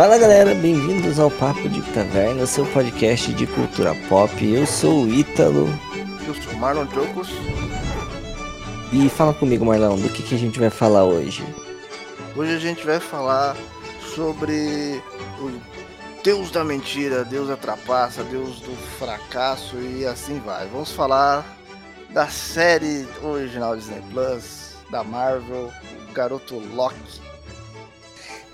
Fala galera, bem-vindos ao Papo de Taverna, seu podcast de cultura pop. Eu sou o Ítalo. Eu sou o Marlon Trocos. E fala comigo, Marlon, do que, que a gente vai falar hoje? Hoje a gente vai falar sobre o Deus da mentira, Deus da trapaça, Deus do fracasso e assim vai. Vamos falar da série original Disney Plus, da Marvel, o garoto Loki.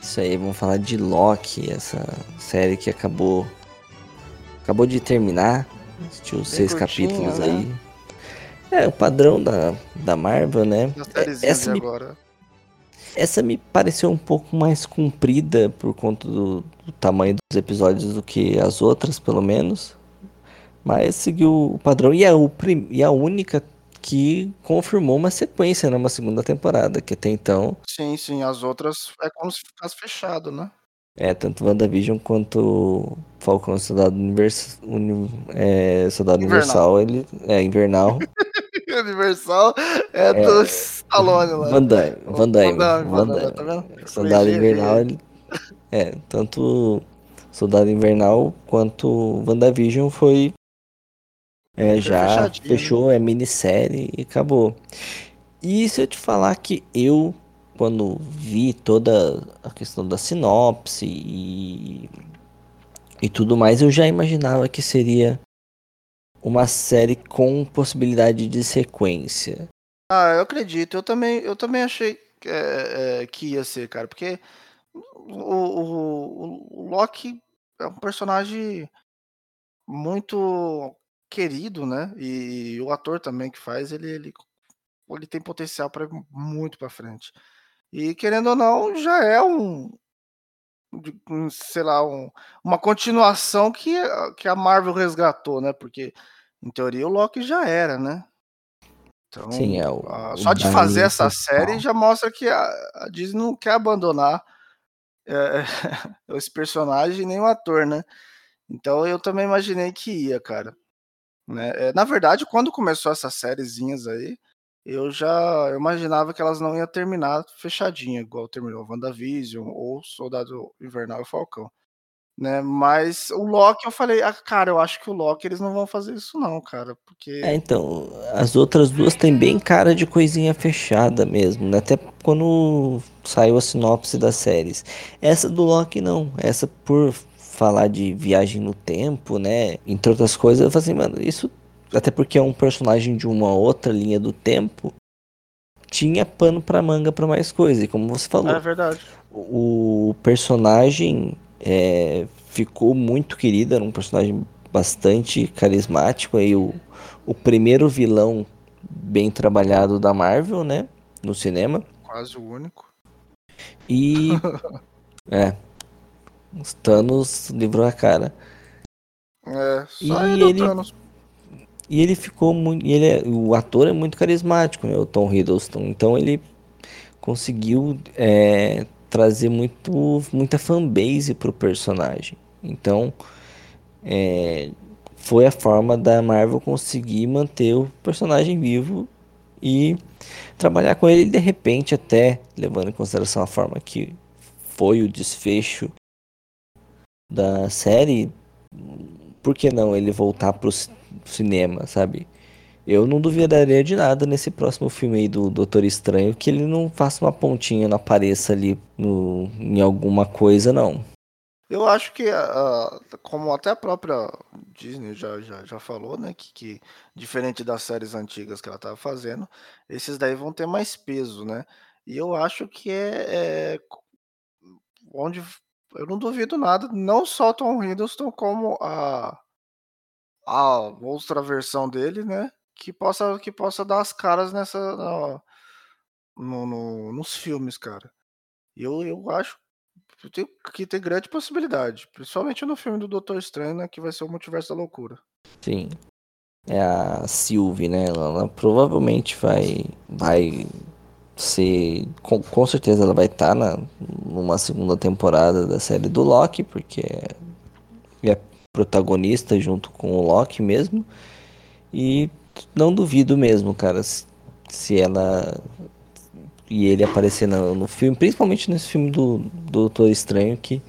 Isso aí, vamos falar de Loki, essa série que acabou acabou de terminar, assistiu seis capítulos né? aí. É, o padrão da, da Marvel, né? É, essa me, agora. essa me pareceu um pouco mais comprida por conta do, do tamanho dos episódios do que as outras, pelo menos. Mas seguiu o padrão. E é, o prim, e a única que confirmou uma sequência numa segunda temporada, que até então. Sim, sim, as outras é como se ficasse fechado, né? É, tanto WandaVision quanto Falcão Soldado, Univers... Uni... é, Soldado Universal, ele é invernal. Universal é, é do Stallone lá. Van Damme, Van Damme, Van Damme, tá vendo? Soldado Invernal, ele... é, tanto Soldado Invernal quanto WandaVision foi é, já fechou, é minissérie e acabou. E se eu te falar que eu, quando vi toda a questão da sinopse e, e tudo mais, eu já imaginava que seria uma série com possibilidade de sequência. Ah, eu acredito. Eu também, eu também achei é, é, que ia ser, cara, porque o, o, o Loki é um personagem muito querido, né? E, o ator também que faz, ele, ele, ele tem potencial para muito para frente. E querendo ou não, já é um, sei lá, um, uma continuação que, que a Marvel resgatou, né? Porque em teoria o Loki já era, né? Então, Sim, é o, a, só de fazer essa série já mostra que a, a Disney não quer abandonar é, esse personagem nem o ator, né? Então eu também imaginei que ia, cara. Né? É, na verdade, quando começou essas sériezinhas aí, eu já imaginava que elas não iam terminar fechadinha, igual terminou WandaVision ou Soldado Invernal e Falcão. Né? Mas o Loki, eu falei, ah, cara, eu acho que o Loki eles não vão fazer isso, não, cara. Porque. É, então, as outras duas têm bem cara de coisinha fechada mesmo, né? Até quando saiu a sinopse das séries. Essa do Loki não. Essa, por falar de viagem no tempo, né? Entre outras coisas, eu falei assim, mano, isso. Até porque é um personagem de uma outra linha do tempo. Tinha pano pra manga pra mais coisa. E como você falou. É verdade. O personagem é, ficou muito querido, era um personagem bastante carismático. Aí o, o primeiro vilão bem trabalhado da Marvel, né? No cinema. Quase o único. E. é, os Thanos livrou a cara. É, só e ele, Thanos. E ele ficou muito. Ele é, o ator é muito carismático, né? O Tom Hiddleston. Então ele conseguiu é, trazer muito, muita fanbase pro personagem. Então é, foi a forma da Marvel conseguir manter o personagem vivo e trabalhar com ele de repente até levando em consideração a forma que foi o desfecho da série, por que não ele voltar pro cinema, sabe? Eu não duvidaria de nada nesse próximo filme aí do Doutor Estranho que ele não faça uma pontinha, não apareça ali no, em alguma coisa, não. Eu acho que, uh, como até a própria Disney já, já, já falou, né, que, que diferente das séries antigas que ela estava fazendo, esses daí vão ter mais peso, né? E eu acho que é, é onde eu não duvido nada, não só Tom Hiddleston, como a, a outra versão dele, né? Que possa, que possa dar as caras nessa. No, no, nos filmes, cara. Eu, eu acho que tem grande possibilidade. Principalmente no filme do Doutor Estranho, né? Que vai ser o Multiverso da Loucura. Sim. É a Sylvie, né? Ela, ela provavelmente vai, vai ser. Com, com certeza ela vai estar tá na, numa segunda temporada da série do Loki, porque é, é protagonista junto com o Loki mesmo. E não duvido mesmo, cara, se ela e ele aparecer no, no filme, principalmente nesse filme do, do Doutor Estranho, que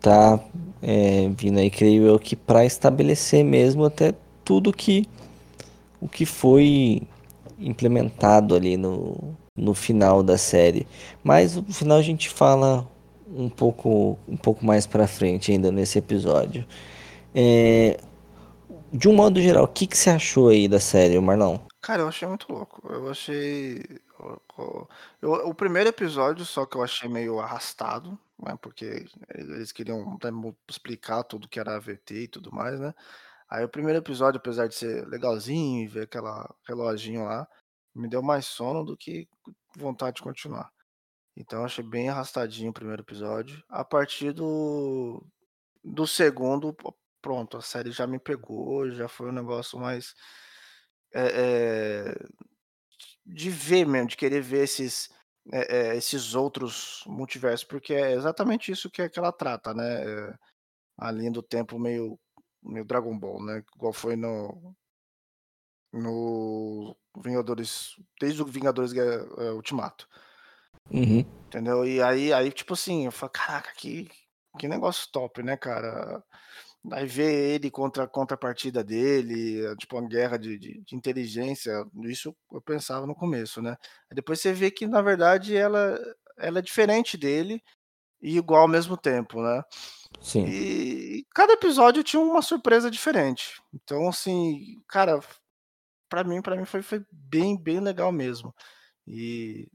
tá é, vindo aí, creio eu, que para estabelecer mesmo até tudo que o que foi implementado ali no, no final da série. Mas no final a gente fala um pouco, um pouco mais para frente ainda nesse episódio. É, de um modo geral, o que, que você achou aí da série, Marlon? Cara, eu achei muito louco. Eu achei. Eu, o primeiro episódio, só que eu achei meio arrastado, né? Porque eles queriam explicar tudo que era AVT e tudo mais, né? Aí o primeiro episódio, apesar de ser legalzinho e ver aquela reloginho lá, me deu mais sono do que vontade de continuar. Então achei bem arrastadinho o primeiro episódio. A partir do, do segundo, pronto, a série já me pegou, já foi um negócio mais. É, é, de ver mesmo, de querer ver esses, é, é, esses outros multiversos, porque é exatamente isso que, que ela trata, né? É, a linha do tempo meio, meio Dragon Ball, né? Igual foi no. No Vingadores. Desde o Vingadores é, Ultimato. Uhum. Entendeu? E aí, aí, tipo assim, eu falo, caraca, que, que negócio top, né, cara? Aí ver ele contra a contrapartida dele, tipo, uma guerra de, de, de, inteligência, isso eu pensava no começo, né? Aí depois você vê que, na verdade, ela, ela é diferente dele e igual ao mesmo tempo, né? Sim. E cada episódio tinha uma surpresa diferente. Então, assim, cara, para mim, para mim foi, foi bem, bem legal mesmo. E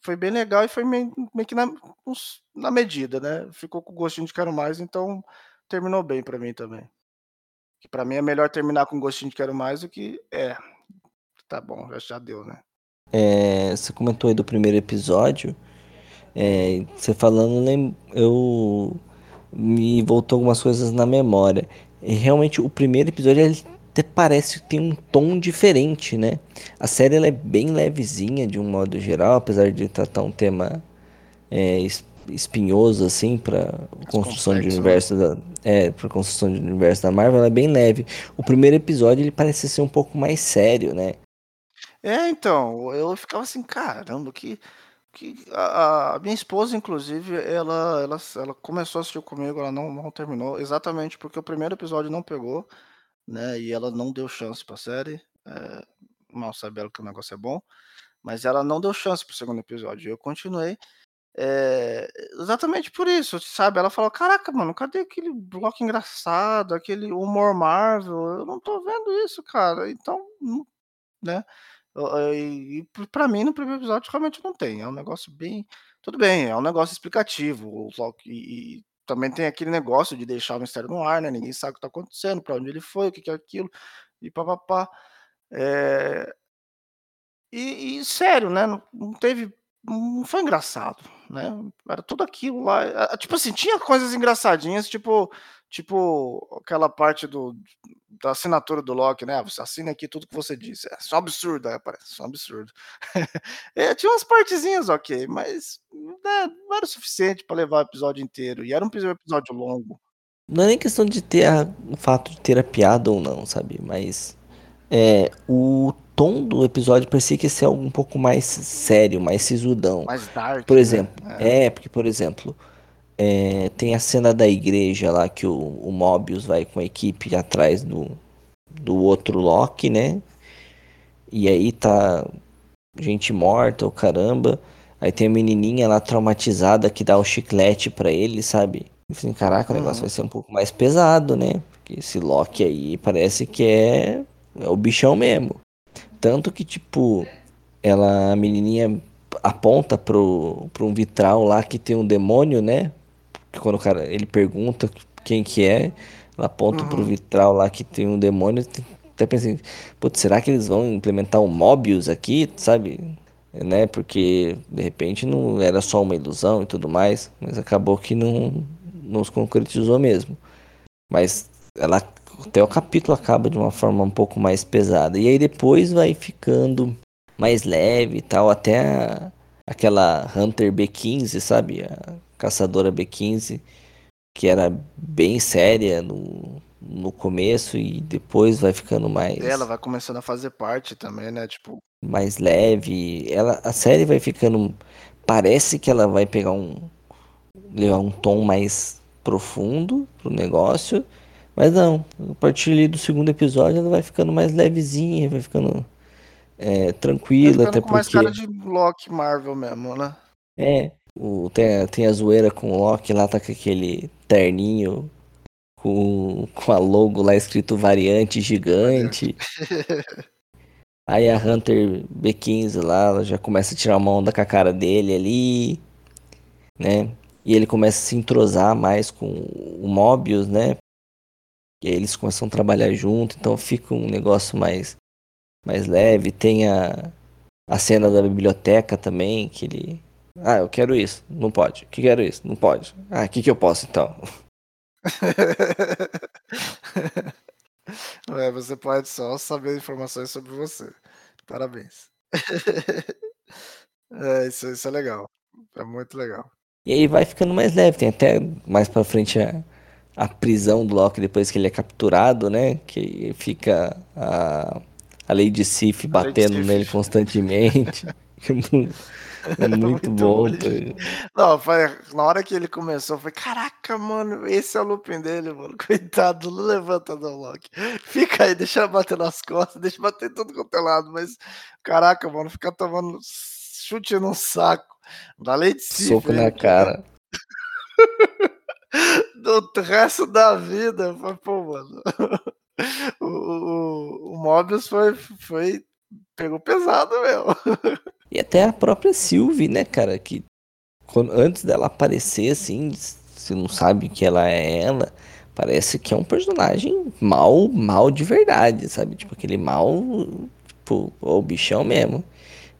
foi bem legal e foi meio, meio que na, na medida, né? Ficou com gostinho de quero mais, então terminou bem para mim também. Que para mim é melhor terminar com gostinho de quero mais do que é. Tá bom, já, já deu, né? É, você comentou aí do primeiro episódio. É, você falando, eu me voltou algumas coisas na memória. E realmente o primeiro episódio ele até parece que tem um tom diferente, né? A série ela é bem levezinha de um modo geral, apesar de tratar um tema é, espinhoso assim para construção de né? universo da é para construção de universo da Marvel ela é bem leve o primeiro episódio ele parece ser um pouco mais sério né é então eu ficava assim caramba que que a, a minha esposa inclusive ela, ela ela começou a assistir comigo ela não não terminou exatamente porque o primeiro episódio não pegou né e ela não deu chance para série é, mal sabe ela que o negócio é bom mas ela não deu chance pro segundo episódio eu continuei é, exatamente por isso, sabe? Ela falou: Caraca, mano, cadê aquele bloco engraçado, aquele humor Marvel? Eu não tô vendo isso, cara. Então, hum, né? E para mim, no primeiro episódio, realmente não tem. É um negócio bem. Tudo bem, é um negócio explicativo. O e também tem aquele negócio de deixar o mistério no ar, né? Ninguém sabe o que tá acontecendo, para onde ele foi, o que, que é aquilo, e papapá. É... E, e sério, né? Não, não teve não foi engraçado, né? Era tudo aquilo lá. Tipo assim, tinha coisas engraçadinhas, tipo, tipo aquela parte do, da assinatura do Loki, né? Você assina aqui tudo que você disse. É só absurdo, aí aparece, só absurdo. é, tinha umas partezinhas ok, mas né, não era o suficiente para levar o episódio inteiro. E era um episódio longo. Não é nem questão de ter a, o fato de ter a piada ou não, sabe? Mas é, o tom do episódio parecia que ia ser algo um pouco mais sério, mais sisudão. Mais dark. Por né? exemplo, né? é. é. porque, por exemplo, é, tem a cena da igreja lá que o, o Mobius vai com a equipe atrás do, do outro Loki, né? E aí tá gente morta, o caramba. Aí tem a menininha lá traumatizada que dá o chiclete para ele, sabe? Eu falei, caraca, o negócio uhum. vai ser um pouco mais pesado, né? Porque esse Loki aí parece que é, é o bichão mesmo. Tanto que, tipo, ela, a menininha aponta pro, pro um vitral lá que tem um demônio, né? Que quando o cara, ele pergunta quem que é, ela aponta uhum. pro vitral lá que tem um demônio. Até pensei, putz, será que eles vão implementar um Mobius aqui, sabe? Né? Porque, de repente, não era só uma ilusão e tudo mais. Mas acabou que não, não se concretizou mesmo. Mas ela até o capítulo acaba de uma forma um pouco mais pesada. E aí depois vai ficando mais leve e tal, até a, aquela Hunter B15, sabe? A caçadora B15, que era bem séria no, no começo e depois vai ficando mais. Ela vai começando a fazer parte também, né? Tipo. Mais leve. Ela, a série vai ficando. Parece que ela vai pegar um. levar um tom mais profundo pro negócio. Mas não, a partir do segundo episódio ela vai ficando mais levezinha, vai ficando é, tranquila, até com porque... mais cara de Loki Marvel mesmo, né? É, o, tem, a, tem a zoeira com o Loki lá, tá com aquele terninho com, com a logo lá escrito variante gigante. Aí a Hunter B15 lá, ela já começa a tirar uma onda com a cara dele ali, né? E ele começa a se entrosar mais com o Mobius, né? E aí eles começam a trabalhar junto, então fica um negócio mais, mais leve. Tem a, a cena da biblioteca também, que ele. Ah, eu quero isso. Não pode. Que quero isso. Não pode. Ah, o que, que eu posso então? é, você pode só saber informações sobre você. Parabéns. é, isso, isso é legal. É muito legal. E aí vai ficando mais leve. Tem até mais pra frente a, a prisão do Loki depois que ele é capturado, né? Que fica a, a Lady Sif batendo Sif. nele constantemente. É muito, muito bom. Não, foi, na hora que ele começou, foi caraca, mano, esse é o looping dele, mano. Coitado, não levanta não, Loki. Fica aí, deixa bater nas costas, deixa bater tudo quanto é lado, mas caraca, mano, ficar tomando chute no saco. Da lei de si, Soco na cara. Do resto da vida, foi, pô, mano. O, o, o Mobius foi, foi. Pegou pesado mesmo. E até a própria Sylvie, né, cara? Que quando, antes dela aparecer, assim, você não sabe que ela é ela. Parece que é um personagem mal, mal de verdade, sabe? Tipo, aquele mal, tipo, o bichão mesmo.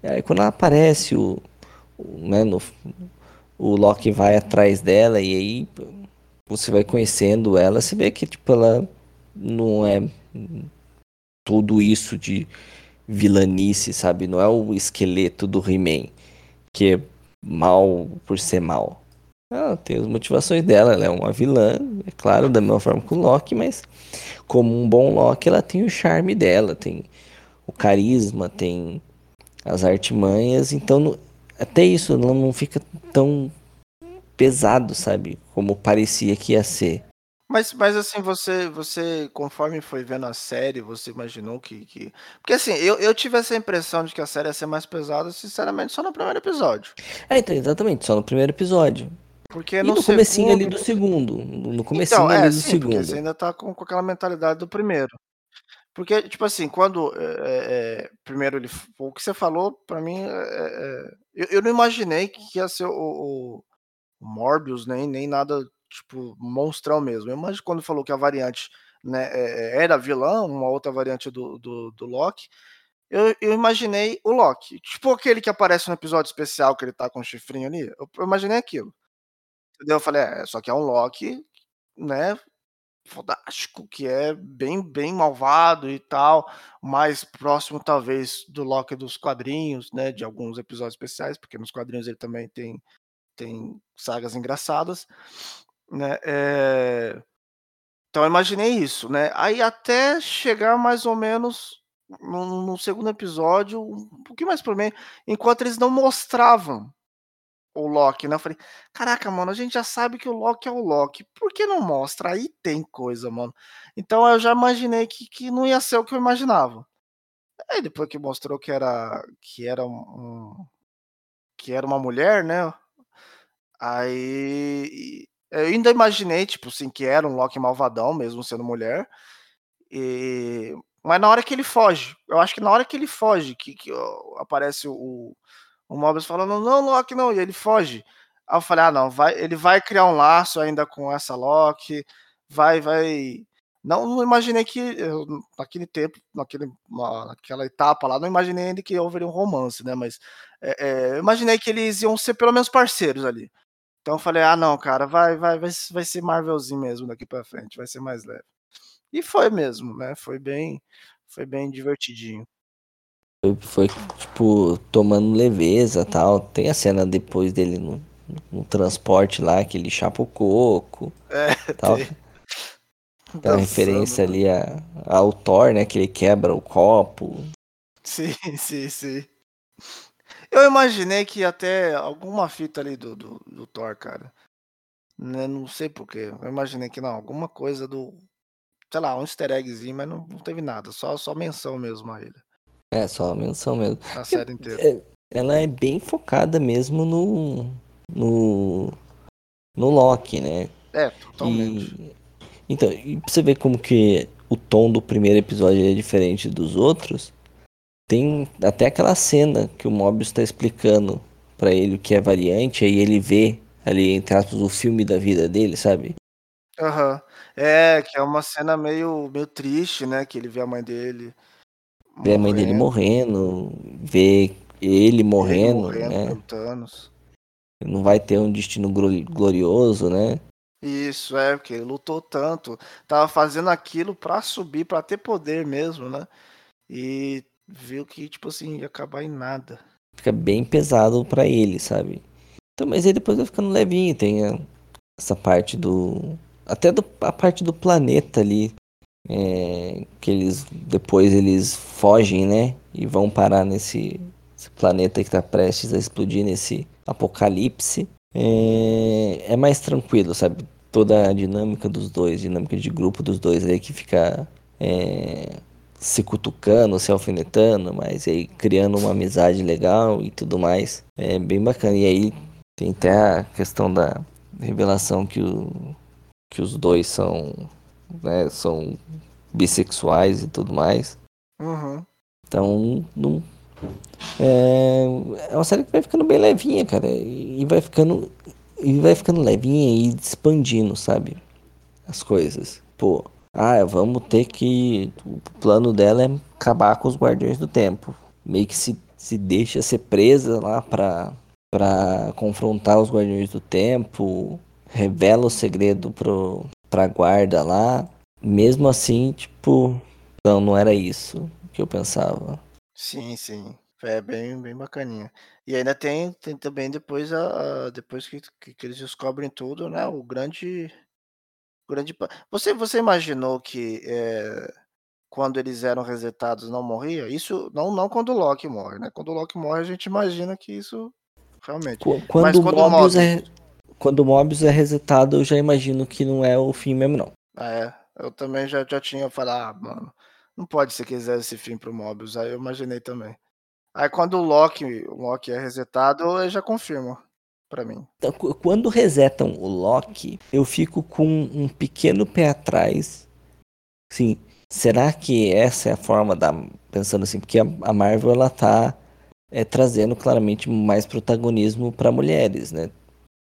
E aí quando ela aparece, o, o, né, no, o Loki vai atrás dela e aí você vai conhecendo ela, você vê que, tipo, ela não é tudo isso de vilanice, sabe? Não é o esqueleto do He-Man, que é mal por ser mal. Ela tem as motivações dela, ela é uma vilã, é claro, da mesma forma que o Loki, mas como um bom Loki, ela tem o charme dela, tem o carisma, tem as artimanhas, então até isso ela não fica tão pesado, sabe? Como parecia que ia ser. Mas, mas assim, você, você, conforme foi vendo a série, você imaginou que. que... Porque assim, eu, eu tive essa impressão de que a série ia ser mais pesada, sinceramente, só no primeiro episódio. É, então, exatamente, só no primeiro episódio. Porque e no, no comecinho segundo... ali do segundo. No comecinho então, é, ali do sim, segundo. Você ainda tá com, com aquela mentalidade do primeiro. Porque, tipo assim, quando. É, é, primeiro ele. O que você falou, pra mim. É, eu, eu, não imaginei que ia ser o, o, o Morbius, nem, nem nada tipo, monstrão mesmo. Eu imagino quando falou que a variante né, é, é, era vilã, uma outra variante do, do, do Loki, eu, eu, imaginei o Loki. Tipo aquele que aparece no episódio especial que ele tá com o chifrinho ali. Eu, eu imaginei aquilo. Entendeu? Eu falei, é, só que é um Loki, né? Fodástico, que é bem, bem malvado e tal, mais próximo, talvez, do Loki dos quadrinhos, né? De alguns episódios especiais, porque nos quadrinhos ele também tem, tem sagas engraçadas né? É... Então eu imaginei isso, né? Aí até chegar mais ou menos no, no segundo episódio, um pouquinho mais pro meio, enquanto eles não mostravam o Loki, né? Eu falei, caraca, mano, a gente já sabe que o Loki é o Loki. Por que não mostra? Aí tem coisa, mano. Então eu já imaginei que, que não ia ser o que eu imaginava. Aí depois que mostrou que era que era um que era uma mulher, né? Aí eu ainda imaginei, tipo assim, que era um Loki malvadão, mesmo sendo mulher. E... Mas na hora que ele foge, eu acho que na hora que ele foge, que, que ó, aparece o, o Mobius falando, não, Loki, não, e ele foge. Aí eu falei, ah, não, vai, ele vai criar um laço ainda com essa Loki, vai, vai. Não, não imaginei que eu, naquele tempo, naquele, naquela etapa lá, não imaginei ainda que houveria um romance, né? Mas é, é, imaginei que eles iam ser pelo menos parceiros ali. Então eu falei, ah não, cara, vai, vai, vai, vai ser Marvelzinho mesmo daqui para frente, vai ser mais leve. E foi mesmo, né? Foi bem, foi bem divertidinho. Foi, foi tipo tomando leveza, tal. Tem a cena depois dele no, no transporte lá que ele chapa o coco, é, tal. Tem. Tem uma referência né? ali a, ao Thor, né? Que ele quebra o copo. Sim, sim, sim. Eu imaginei que ter alguma fita ali do, do, do Thor, cara. Né, não sei porquê, eu imaginei que não, alguma coisa do sei lá, um easter eggzinho, mas não não teve nada, só só menção mesmo a ele. É, só a menção mesmo. Na série inteira. É, ela é bem focada mesmo no. no. no Loki, né? É, totalmente. E, então, e pra você ver como que o tom do primeiro episódio é diferente dos outros, tem até aquela cena que o Mobius está explicando para ele o que é variante, aí ele vê ali, entre aspas, o filme da vida dele, sabe? Aham. É, que é uma cena meio meio triste, né, que ele vê a mãe dele Vê a mãe dele morrendo, vê ele morrendo, ele morrendo né? Thanos. Não vai ter um destino glo- glorioso, né? Isso, é, porque ele lutou tanto, tava fazendo aquilo pra subir, pra ter poder mesmo, né, e viu que, tipo assim, ia acabar em nada. Fica bem pesado pra ele, sabe? Então, mas aí depois vai ficando levinho, tem a- essa parte do. Até do, a parte do planeta ali. é, que eles. Depois eles fogem, né? E vão parar nesse esse planeta que tá prestes a explodir, nesse apocalipse. É, é mais tranquilo, sabe? Toda a dinâmica dos dois, dinâmica de grupo dos dois aí que fica. é, se cutucando, se alfinetando, mas aí criando uma amizade legal e tudo mais. É bem bacana. E aí tem até a questão da revelação que, o, que os dois são, né, são bissexuais e tudo mais. Uhum. Então, não, é, é uma série que vai ficando bem levinha, cara. E vai ficando, e vai ficando levinha e expandindo, sabe? As coisas. Pô, ah, vamos ter que. O plano dela é acabar com os Guardiões do Tempo. Meio que se, se deixa ser presa lá pra, pra confrontar os Guardiões do Tempo. Revela o segredo pro, pra guarda lá. Mesmo assim, tipo. Não, não era isso que eu pensava. Sim, sim. É bem, bem bacaninha. E ainda tem, tem também depois a, depois que, que, que eles descobrem tudo, né? O grande, grande. Você, você imaginou que é, quando eles eram resetados não morria? Isso não, não quando o Loki morre, né? Quando o Loki morre, a gente imagina que isso realmente. Qu- Mas Quando o quando Mobius é, quando o Mobius é resetado, eu já imagino que não é o fim mesmo, não. Ah, é. Eu também já, já tinha falado, ah, mano, não pode ser que eles deram esse fim pro Mobius. Aí eu imaginei também. Aí quando o Loki, o Loki é resetado, eu já confirmo pra mim. Então, qu- quando resetam o Loki, eu fico com um pequeno pé atrás. Sim, será que essa é a forma da. Pensando assim, porque a, Marvel ela tá é, trazendo claramente mais protagonismo para mulheres, né?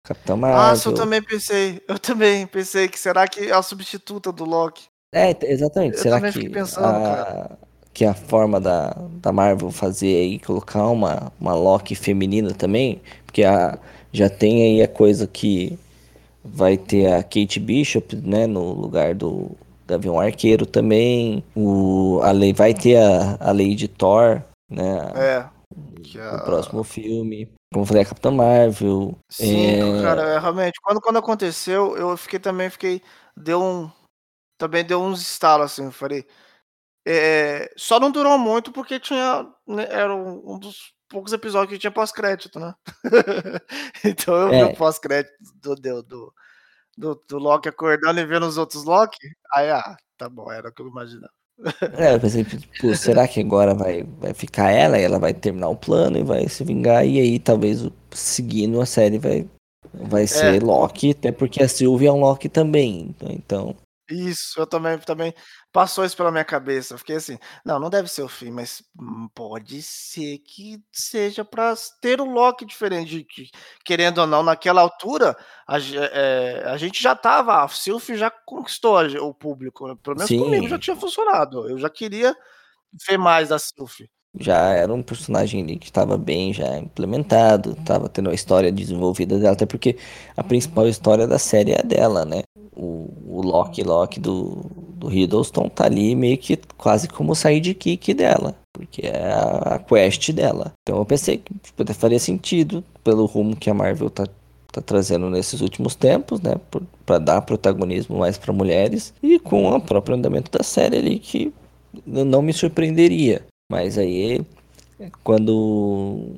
Capitã Nossa, eu Marvel. também pensei. Eu também pensei que será que é a substituta do Loki? É, exatamente. Eu Será que pensando, a, que a forma da, da Marvel fazer aí, colocar uma, uma Loki feminina também? Porque a, já tem aí a coisa que vai ter a Kate Bishop, né, no lugar do Gavião Arqueiro também. O, a lei, vai ter a, a Lady Thor, né, É. A... próximo filme. Como eu falei, a Capitã Marvel. Sim, é, cara, é, realmente. Quando, quando aconteceu, eu fiquei também, fiquei. Deu um. Também deu uns estalos assim, eu falei. É, só não durou muito porque tinha. né, era um dos poucos episódios que tinha pós-crédito, né? então eu vi É. o pós-crédito do, do, do, do, do Loki acordando e vendo os outros Loki. Aí, ah, tá bom, era o que eu imaginava. É, eu pensei, tipo, será que agora vai, vai ficar ela e ela vai terminar o plano e vai se vingar? E aí, talvez, seguindo a série, vai, vai ser Loki, até porque a Sylvie é um Loki também. Então, então Isso, eu também, também passou isso pela minha cabeça. Eu fiquei assim, não, não deve ser o fim, mas hum, pode ser que seja para ter um Loki diferente. que, querendo ou não, naquela altura, a, ge- é, a gente já tava, a Sylvie já conquistou a ge- o público. né? Pelo menos comigo já sim, tinha funcionado. Eu já queria ver mais da Sylvie. já era um personagem ali que estava bem já implementado, estava tendo a história desenvolvida dela, até porque a principal história da série é a dela, né? O, Loki Loki do, do Hiddleston tá ali meio que quase como sidekick dela, porque é a, quest dela. Então eu pensei que tipo, faria sentido pelo rumo que a Marvel tá, tá trazendo nesses últimos tempos, né? Para dar protagonismo mais para mulheres e com o próprio andamento da série ali que não me surpreenderia. Mas aí, quando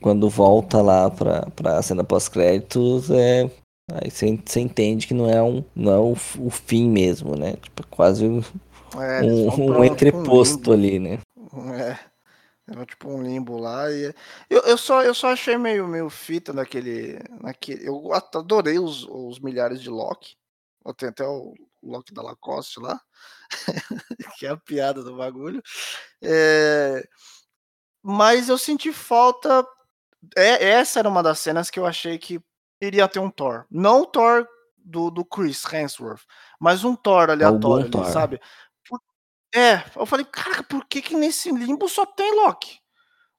quando volta lá pra, pra cena pós-créditos, é, Aí você, você entende que não é um, não é o, o fim mesmo, né? Tipo, quase um, É, um, um entreposto um ali, né? É. Era tipo um limbo lá e eu, eu só eu só achei meio meio fita naquele naquele eu adorei os, os milhares de Loki. Eu tenho até o Loki da Lacoste lá, que é a piada do bagulho. É, mas eu senti falta. É, essa era uma das cenas que eu achei que iria ter um Thor. Não o Thor do, do Chris Hemsworth, mas um Thor aleatório, ali, Thor. sabe? Por- é, eu falei, cara, por que, que nesse limbo só tem Loki?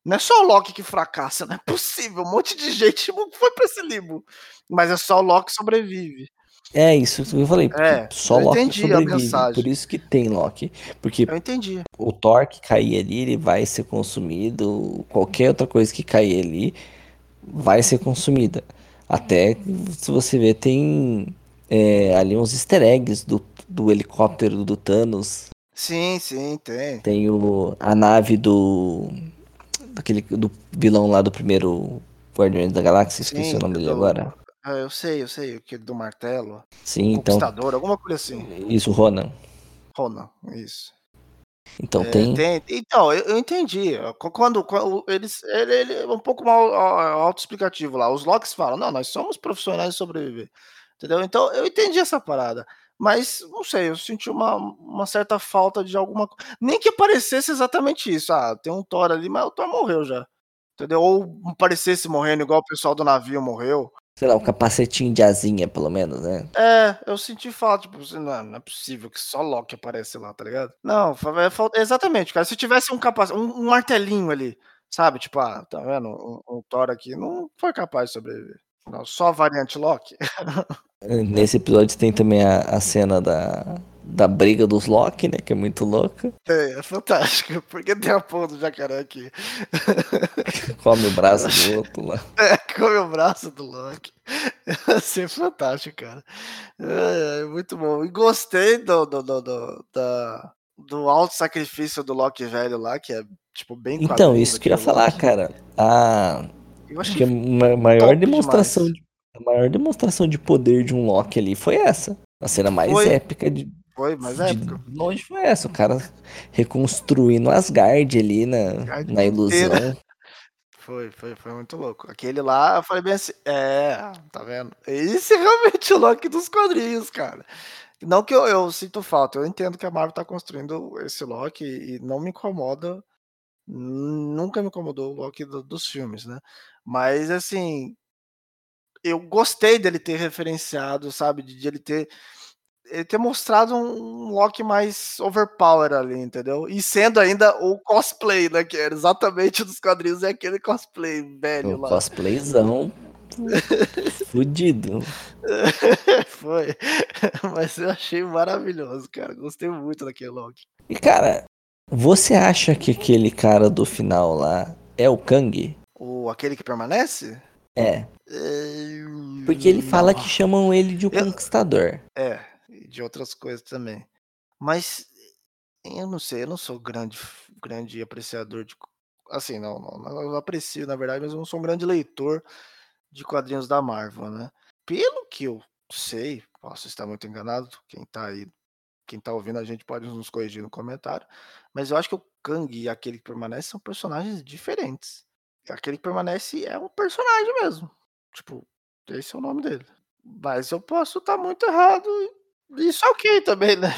Não é só o Loki que fracassa, não é possível. Um monte de gente foi pra esse limbo. Mas é só o Loki que sobrevive. É isso que eu falei. É, só eu Loki entendi a sobrevive. mensagem. Por isso que tem Loki. Porque Eu entendi. o Thor que cair ali, ele vai ser consumido. Qualquer outra coisa que cair ali vai ser consumida. Até se você ver, tem é, ali uns easter eggs do, do helicóptero do Thanos. Sim, sim, tem. Tem o, a nave do. Daquele, do vilão lá do primeiro Guardiões da Galáxia, esqueci Sim, o nome dele do- agora. Ah, eu sei, eu sei, aquele do martelo. Sim, então. Conquistador, alguma coisa assim. Isso, Ronan. Ronan, isso. Então É, tem. tem- Então, eu, eu entendi. Quando, quando eles. Ele, ele é um pouco mal autoexplicativo lá. Os Locks falam, não, nós somos profissionais de sobreviver. Entendeu? Então, eu entendi essa parada. Mas, não sei, eu senti uma, uma certa falta de alguma coisa. Nem que aparecesse exatamente isso. Ah, tem um Thor ali, mas o Thor morreu já. Entendeu? Ou aparecesse morrendo igual o pessoal do navio morreu. Sei lá, um capacetinho de asinha, pelo menos, né? É, eu senti falta, tipo, assim, não, não é possível que só Loki aparece lá, tá ligado? Não, é falta- exatamente, cara. Se tivesse um capacete, um, um martelinho ali, sabe? Tipo, ah, tá vendo? Um, um Thor aqui não foi capaz de sobreviver. Não, só a variante Loki. Nesse episódio tem também a, a cena da, da briga dos Loki, né? Que é muito louca. É, é fantástico, porque tem a porra do jacaré aqui. Come o braço do outro lá. É, come o braço do Loki. Ser fantástico, cara. É, é, muito bom. E gostei do, do, do, do, da- do alto sacrifício do Loki velho lá, que é, tipo, bem Então, isso que eu ia falar, Loki. cara. A, Eu acho que a maior demonstração demais. de, a maior demonstração de poder de um Loki ali foi essa. A cena mais Foi. épica de, foi, mas de é épico. longe foi essa. O cara reconstruindo Asgard ali na, Asgard na ilusão. inteira. Foi, foi, foi muito louco. Aquele lá, eu falei bem assim, é, tá vendo? Esse é realmente o Loki dos quadrinhos, cara. Não que eu, eu sinto falta, eu entendo que a Marvel tá construindo esse Loki e não me incomoda, nunca me incomodou o Loki do- dos filmes, né? Mas, assim, eu gostei dele ter referenciado, sabe? De, de ele ter ele ter mostrado um Loki mais overpower ali, entendeu? E sendo ainda o cosplay, né? Que era exatamente dos quadrinhos, é aquele cosplay velho O lá. cosplayzão fudido. Foi. Mas eu achei maravilhoso, cara. Gostei muito daquele Loki. E cara, você acha que aquele cara do final lá é o Kang? O, aquele que permanece? É. É, Porque ele fala não. que chamam ele de o Eu- Conquistador. É, de outras coisas também. Mas eu não sei, eu não sou grande, grande apreciador de. Assim, não, não, eu aprecio, na verdade, mas eu não sou um grande leitor de quadrinhos da Marvel, né? Pelo que eu sei, posso estar muito enganado, quem tá aí, quem tá ouvindo a gente pode nos corrigir no comentário, mas eu acho que o Kang e aquele que permanece são personagens diferentes. Aquele que permanece é um personagem mesmo. Tipo, esse é o nome dele. Mas eu posso estar muito errado. Isso é ok também, né?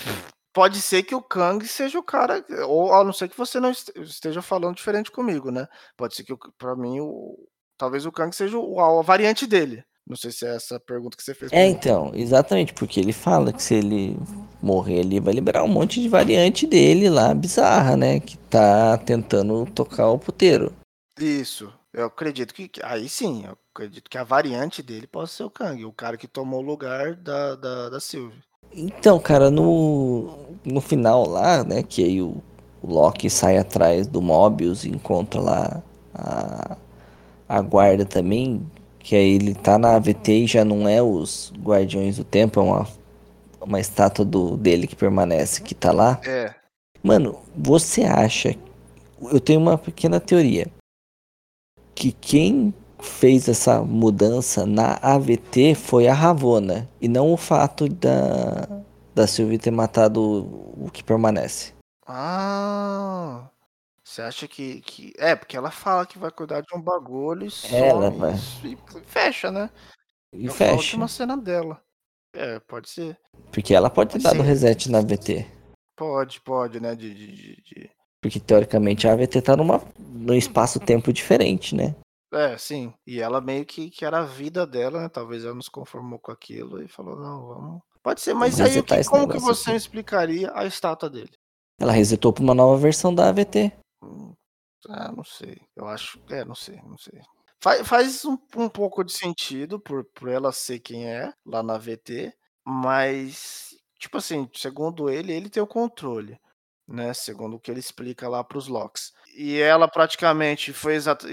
Pode ser que o Kang seja o cara, ou a não ser que você não este- esteja falando diferente comigo, né? Pode ser que pra mim o talvez o Kang seja o- a variante dele. Não sei se é essa a pergunta que você fez. É, mim. então, exatamente, porque ele fala que se ele morrer ali, vai liberar um monte de variante dele lá, bizarra, né? Que tá tentando tocar o puteiro. Isso. Eu acredito que. Aí sim, eu acredito que a variante dele possa ser o Kang, o cara que tomou o lugar da, da, da Sylvie. Então, cara, no, no final lá, né, que aí o, o Loki sai atrás do Mobius e encontra lá a, a guarda também, que aí ele tá na AVT e já não é os Guardiões do Tempo, é uma, uma estátua do, dele que permanece, que tá lá. É. Mano, você acha. Eu tenho uma pequena teoria. Que quem fez essa mudança na AVT foi a Ravona e não o fato da, da Sylvie ter matado o que permanece. Ah, você acha que, que. É, porque ela fala que vai cuidar de um bagulho e some Ela vai. e fecha, né? E Eu que fecha. uma cena dela. É, pode ser. Porque ela pode ter Pode dado ser. reset na AVT. Pode, pode, né? De, de, de- de- Porque teoricamente a AVT tá numa, num espaço-tempo diferente, né? É, sim. E ela meio que, que era a vida dela, né? Talvez ela não se conformou com aquilo e falou, não, vamos. Pode ser, mas aí que, como que você aqui. explicaria a estátua dele? Ela resetou pra uma nova versão da AVT. Hum, Ah, não sei. Eu acho. É, não sei, não sei. Faz, faz um, um pouco de sentido por, por ela ser quem é lá na VT, mas, tipo assim, segundo ele, ele tem o controle, né? Segundo o que ele explica lá pros Locks. E ela praticamente foi exata,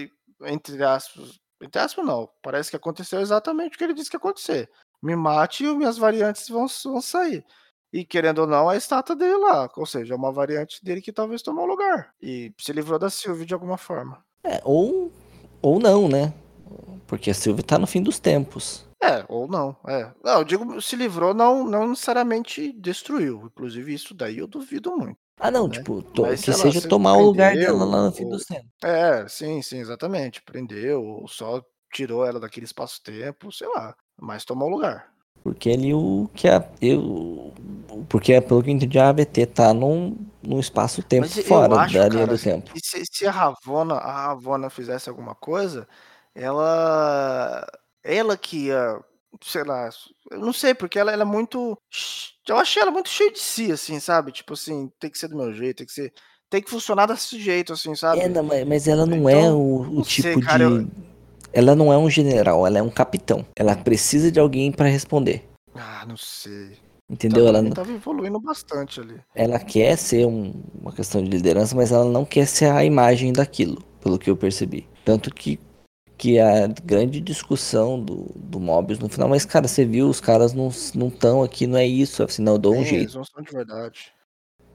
entre aspas, entre aspas não, parece que aconteceu exatamente o que ele disse que ia acontecer. Me mate e minhas variantes vão, vão sair. E querendo ou não, a estátua dele lá. Ou seja, é uma variante dele que talvez tomou lugar. E se livrou da Sylvie de alguma forma. É, ou, ou não, né? Porque a Sylvie tá no fim dos tempos. É, ou não. É. Não, eu digo se livrou, não, não necessariamente destruiu. Inclusive, isso daí eu duvido muito. Ah, não, Né? tipo, to- Mas, que lá, seja se tomar o lugar prendeu, dela lá no fim ou- dos tempos. É, sim, sim, exatamente. Prendeu, ou só tirou ela daquele espaço-tempo, sei lá. Mas tomou o lugar. Porque ali o que a. Eu, porque pelo que eu entendi, a AVT tá num, num espaço-tempo fora acho, da linha cara, do tempo. E se, se a Ravona, a Ravona fizesse alguma coisa, ela. Ela que ia. Sei lá. Eu não sei, porque ela, ela é muito. Eu achei ela muito cheia de si, assim, sabe? Tipo assim, tem que ser do meu jeito, tem que ser. Tem que funcionar desse jeito, assim, sabe? É, não, mas, ela não é Então, o, o não sei, tipo cara, de. eu- Ela não é um general, ela é um capitão. Ela precisa de alguém pra responder. Ah, não sei. Entendeu? Ela Ela, tava evoluindo bastante ali. ela quer ser um- uma questão de liderança, mas ela não quer ser a imagem daquilo, pelo que eu percebi. Tanto que, que a grande discussão do, do Mobius no final, mas cara, você viu, os caras não estão aqui, não é isso. Assim, não, eu dou um Sim, jeito. Eles não são de verdade.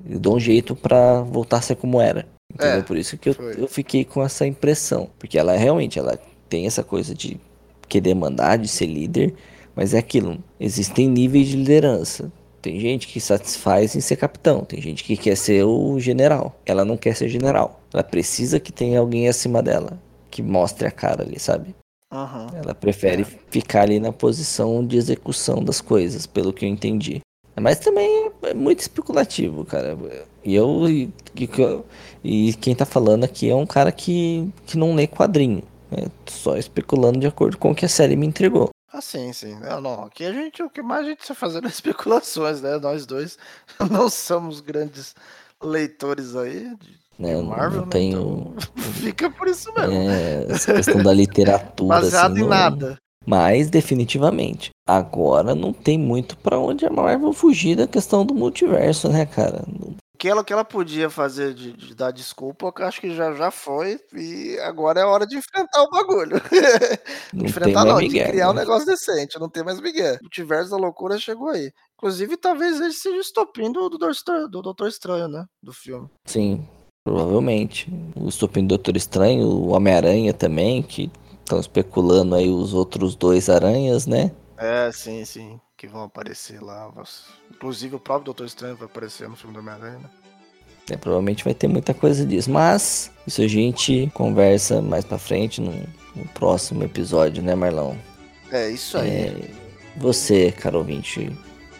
Eu dou um jeito pra voltar a ser como era. Entendeu? É, Por isso que eu, foi. eu fiquei com essa impressão. Porque ela realmente ela tem essa coisa de querer mandar, de ser líder, mas é aquilo. Existem níveis de liderança. Tem gente que satisfaz em ser capitão, tem gente que quer ser o general. Ela não quer ser general. Ela precisa que tenha alguém acima dela, que mostre a cara ali, sabe? Aham. Ela prefere É. ficar ali na posição de execução das coisas, pelo que eu entendi. Mas também é muito especulativo, cara. E eu. E, e- quem tá falando aqui é um cara que, que não lê quadrinho. né? Só especulando de acordo com o que a série me entregou. Ah, sim, sim. Não, não. Aqui a gente, o que mais a gente está fazendo é especulações, né? Nós dois não somos grandes leitores aí Né? Marvel, não né? tenho. Então, fica por isso mesmo. é, essa questão da literatura. Baseado assim, em não- nada. Mas, definitivamente, agora não tem muito pra onde a Marvel fugir da questão do multiverso, né, cara? O que ela, o que ela podia fazer de, de dar desculpa, eu acho que já, já foi. E agora é hora de enfrentar o bagulho. Não tem enfrentar mais não, Miguel, de criar um né? negócio decente. Não tem mais Miguel. O multiverso da loucura chegou aí. Inclusive, talvez ele seja o estopim do, do, Estranho- do Doutor Estranho, né? Do filme. Sim, provavelmente. O Estopim do Doutor Estranho, o Homem-Aranha também, que estão especulando aí os outros dois aranhas, né? É, sim, sim. Que vão aparecer lá. Inclusive o próprio Doutor Estranho vai aparecer no filme do Homem-Aranha. né? É, provavelmente vai ter muita coisa disso. Mas isso a gente conversa mais pra frente no, no próximo episódio, né, Marlão? É, isso aí. É, você, caro ouvinte,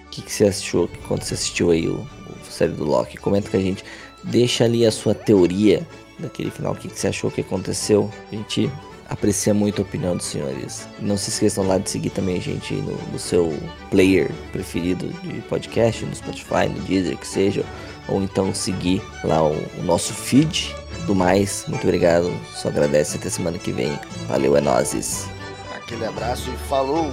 o que, que você achou quando você assistiu aí o, o série do Loki? Comenta com a gente. Deixa ali a sua teoria daquele final. O que, que você achou que aconteceu? A gente aprecia muito a opinião dos senhores. Não se esqueçam lá de seguir também a gente no, no seu player preferido de podcast, no Spotify, no Deezer, que seja. Ou então seguir lá o, o nosso feed. Do mais, muito obrigado. Só agradece até semana que vem. Valeu, é nóis. Aquele abraço e falou!